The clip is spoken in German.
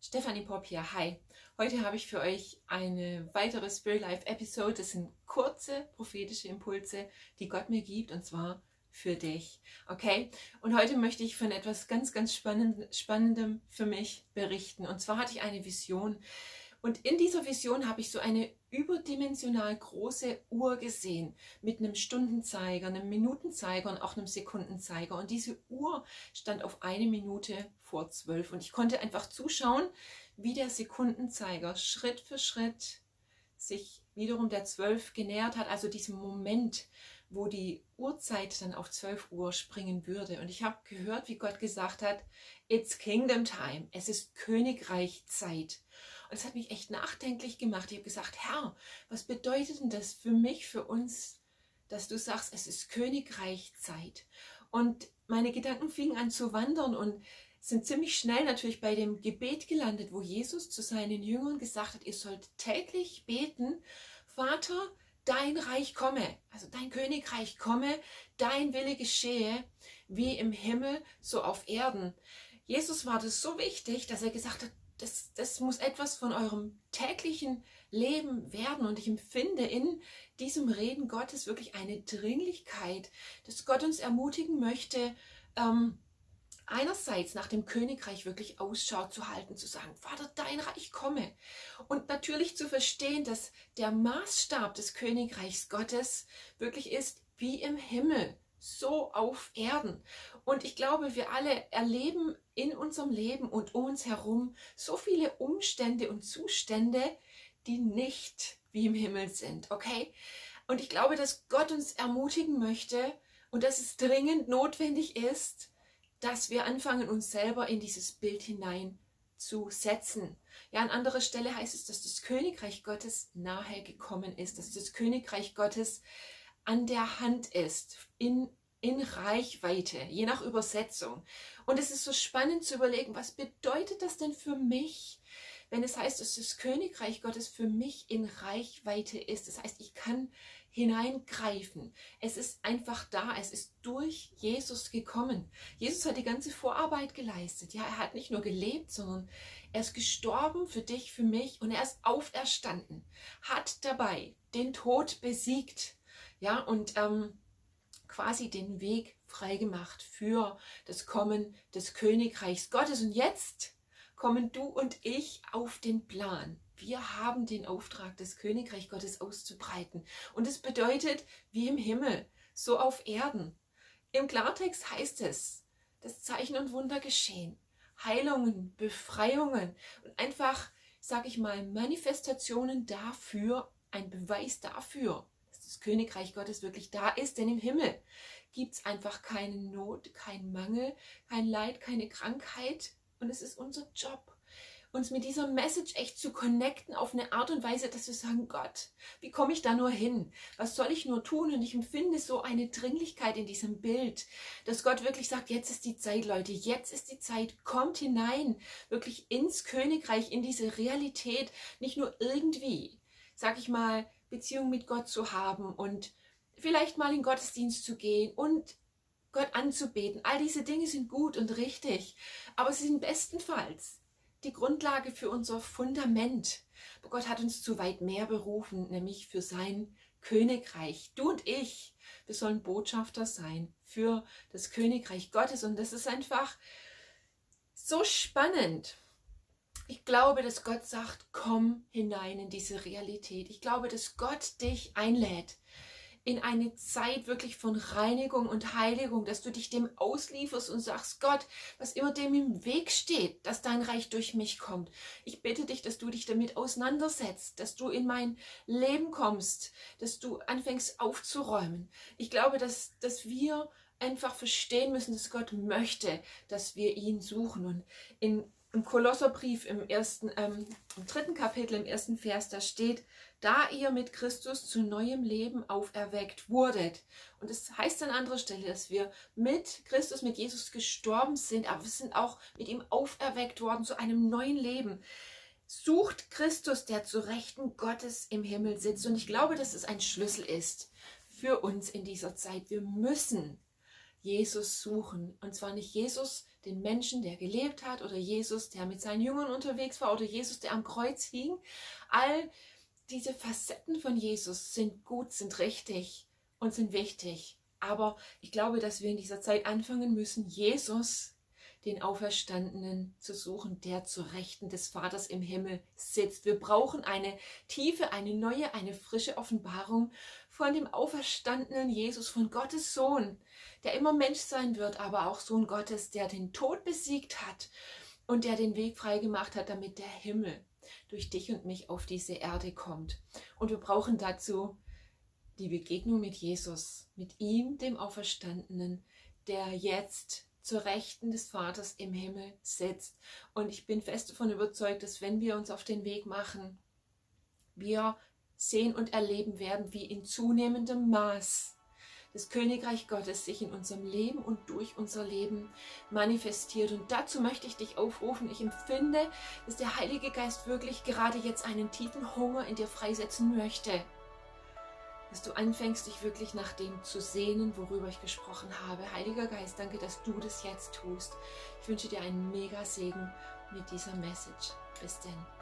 Stefanie Pop hier. Hi. Heute habe ich für euch eine weitere Spirit Life Episode. Das sind kurze prophetische Impulse, die Gott mir gibt und zwar für dich. Okay? Und heute möchte ich von etwas ganz, ganz spannend, Spannendem für mich berichten. Und zwar hatte ich eine Vision. Und in dieser Vision habe ich so eine überdimensional große Uhr gesehen mit einem Stundenzeiger, einem Minutenzeiger und auch einem Sekundenzeiger. Und diese Uhr stand auf eine Minute vor zwölf. Und ich konnte einfach zuschauen, wie der Sekundenzeiger Schritt für Schritt sich wiederum der zwölf genähert hat, also diesem Moment, wo die Uhrzeit dann auf 12 Uhr springen würde. Und ich habe gehört, wie Gott gesagt hat, it's Kingdom Time, es ist Königreichzeit. Und es hat mich echt nachdenklich gemacht. Ich habe gesagt, Herr, was bedeutet denn das für mich, für uns, dass du sagst, es ist Königreichzeit? Und meine Gedanken fingen an zu wandern und sind ziemlich schnell natürlich bei dem Gebet gelandet, wo Jesus zu seinen Jüngern gesagt hat, ihr sollt täglich beten, Vater, dein Reich komme, also dein Königreich komme, dein Wille geschehe, wie im Himmel, so auf Erden. Jesus war das so wichtig, dass er gesagt hat, das, das muss etwas von eurem täglichen Leben werden. Und ich empfinde in diesem Reden Gottes wirklich eine Dringlichkeit, dass Gott uns ermutigen möchte, ähm, einerseits nach dem Königreich wirklich Ausschau zu halten, zu sagen, Vater, dein Reich komme. Und natürlich zu verstehen, dass der Maßstab des Königreichs Gottes wirklich ist wie im Himmel, so auf Erden. Und ich glaube, wir alle erleben in unserem Leben und um uns herum so viele Umstände und Zustände, die nicht wie im Himmel sind, okay? Und ich glaube, dass Gott uns ermutigen möchte und dass es dringend notwendig ist, dass wir anfangen, uns selber in dieses Bild hinein zu setzen. Ja, an anderer Stelle heißt es, dass das Königreich Gottes nahe gekommen ist, dass das Königreich Gottes an der Hand ist, in, in Reichweite, je nach Übersetzung. Und es ist so spannend zu überlegen, was bedeutet das denn für mich, wenn es heißt, dass das Königreich Gottes für mich in Reichweite ist. Das heißt, ich kann hineingreifen. Es ist einfach da. Es ist durch Jesus gekommen. Jesus hat die ganze Vorarbeit geleistet. Ja, er hat nicht nur gelebt, sondern er ist gestorben für dich, für mich und er ist auferstanden. Hat dabei den Tod besiegt. Ja, und ähm, quasi den Weg freigemacht für das Kommen des Königreichs Gottes. Und jetzt kommen du und ich auf den Plan. Wir haben den Auftrag, das Königreich Gottes auszubreiten. Und es bedeutet, wie im Himmel, so auf Erden. Im Klartext heißt es, dass Zeichen und Wunder geschehen. Heilungen, Befreiungen und einfach, sag ich mal, Manifestationen dafür, ein Beweis dafür, das Königreich Gottes wirklich da ist. Denn im Himmel gibt es einfach keine Not, kein Mangel, kein Leid, keine Krankheit. Und es ist unser Job, uns mit dieser Message echt zu connecten auf eine Art und Weise, dass wir sagen, Gott, wie komme ich da nur hin? Was soll ich nur tun? Und ich empfinde so eine Dringlichkeit in diesem Bild, dass Gott wirklich sagt, jetzt ist die Zeit, Leute, jetzt ist die Zeit, kommt hinein, wirklich ins Königreich, in diese Realität, nicht nur irgendwie, sag ich mal, Beziehung mit Gott zu haben und vielleicht mal in Gottesdienst zu gehen und Gott anzubeten. All diese Dinge sind gut und richtig, aber sie sind bestenfalls die Grundlage für unser Fundament. Aber Gott hat uns zu weit mehr berufen, nämlich für sein Königreich. Du und ich, wir sollen Botschafter sein für das Königreich Gottes. Und das ist einfach so spannend. Ich glaube, dass Gott sagt, komm hinein in diese Realität. Ich glaube, dass Gott dich einlädt in eine Zeit wirklich von Reinigung und Heiligung, dass du dich dem auslieferst und sagst, Gott, was immer dem im Weg steht, dass dein Reich durch mich kommt. Ich bitte dich, dass du dich damit auseinandersetzt, dass du in mein Leben kommst, dass du anfängst aufzuräumen. Ich glaube, dass, dass wir einfach verstehen müssen, dass Gott möchte, dass wir ihn suchen. Und in, im Kolosserbrief im ersten, ähm, im dritten Kapitel, im ersten Vers, da steht, da ihr mit Christus zu neuem Leben auferweckt wurdet. Und es das heißt an anderer Stelle, dass wir mit Christus, mit Jesus gestorben sind, aber wir sind auch mit ihm auferweckt worden zu einem neuen Leben. Sucht Christus, der zu Rechten Gottes im Himmel sitzt. Und ich glaube, dass es ein Schlüssel ist für uns in dieser Zeit. Wir müssen Jesus suchen. Und zwar nicht Jesus, den Menschen, der gelebt hat, oder Jesus, der mit seinen Jüngern unterwegs war, oder Jesus, der am Kreuz hing. All diese Facetten von Jesus sind gut, sind richtig und sind wichtig. Aber ich glaube, dass wir in dieser Zeit anfangen müssen, Jesus, den Auferstandenen, zu suchen, der zur Rechten des Vaters im Himmel sitzt. Wir brauchen eine tiefe, eine neue, eine frische Offenbarung von dem auferstandenen Jesus, von Gottes Sohn, der immer Mensch sein wird, aber auch Sohn Gottes, der den Tod besiegt hat und der den Weg freigemacht hat, damit der Himmel durch dich und mich auf diese Erde kommt. Und wir brauchen dazu die Begegnung mit Jesus, mit ihm, dem Auferstandenen, der jetzt zur Rechten des Vaters im Himmel sitzt. Und ich bin fest davon überzeugt, dass wenn wir uns auf den Weg machen, wir sehen und erleben werden, wie in zunehmendem Maß das Königreich Gottes sich in unserem Leben und durch unser Leben manifestiert. Und dazu möchte ich dich aufrufen. Ich empfinde, dass der Heilige Geist wirklich gerade jetzt einen tiefen Hunger in dir freisetzen möchte dass du anfängst, dich wirklich nach dem zu sehnen, worüber ich gesprochen habe. Heiliger Geist, danke, dass du das jetzt tust. Ich wünsche dir einen mega Segen mit dieser Message. Bis denn.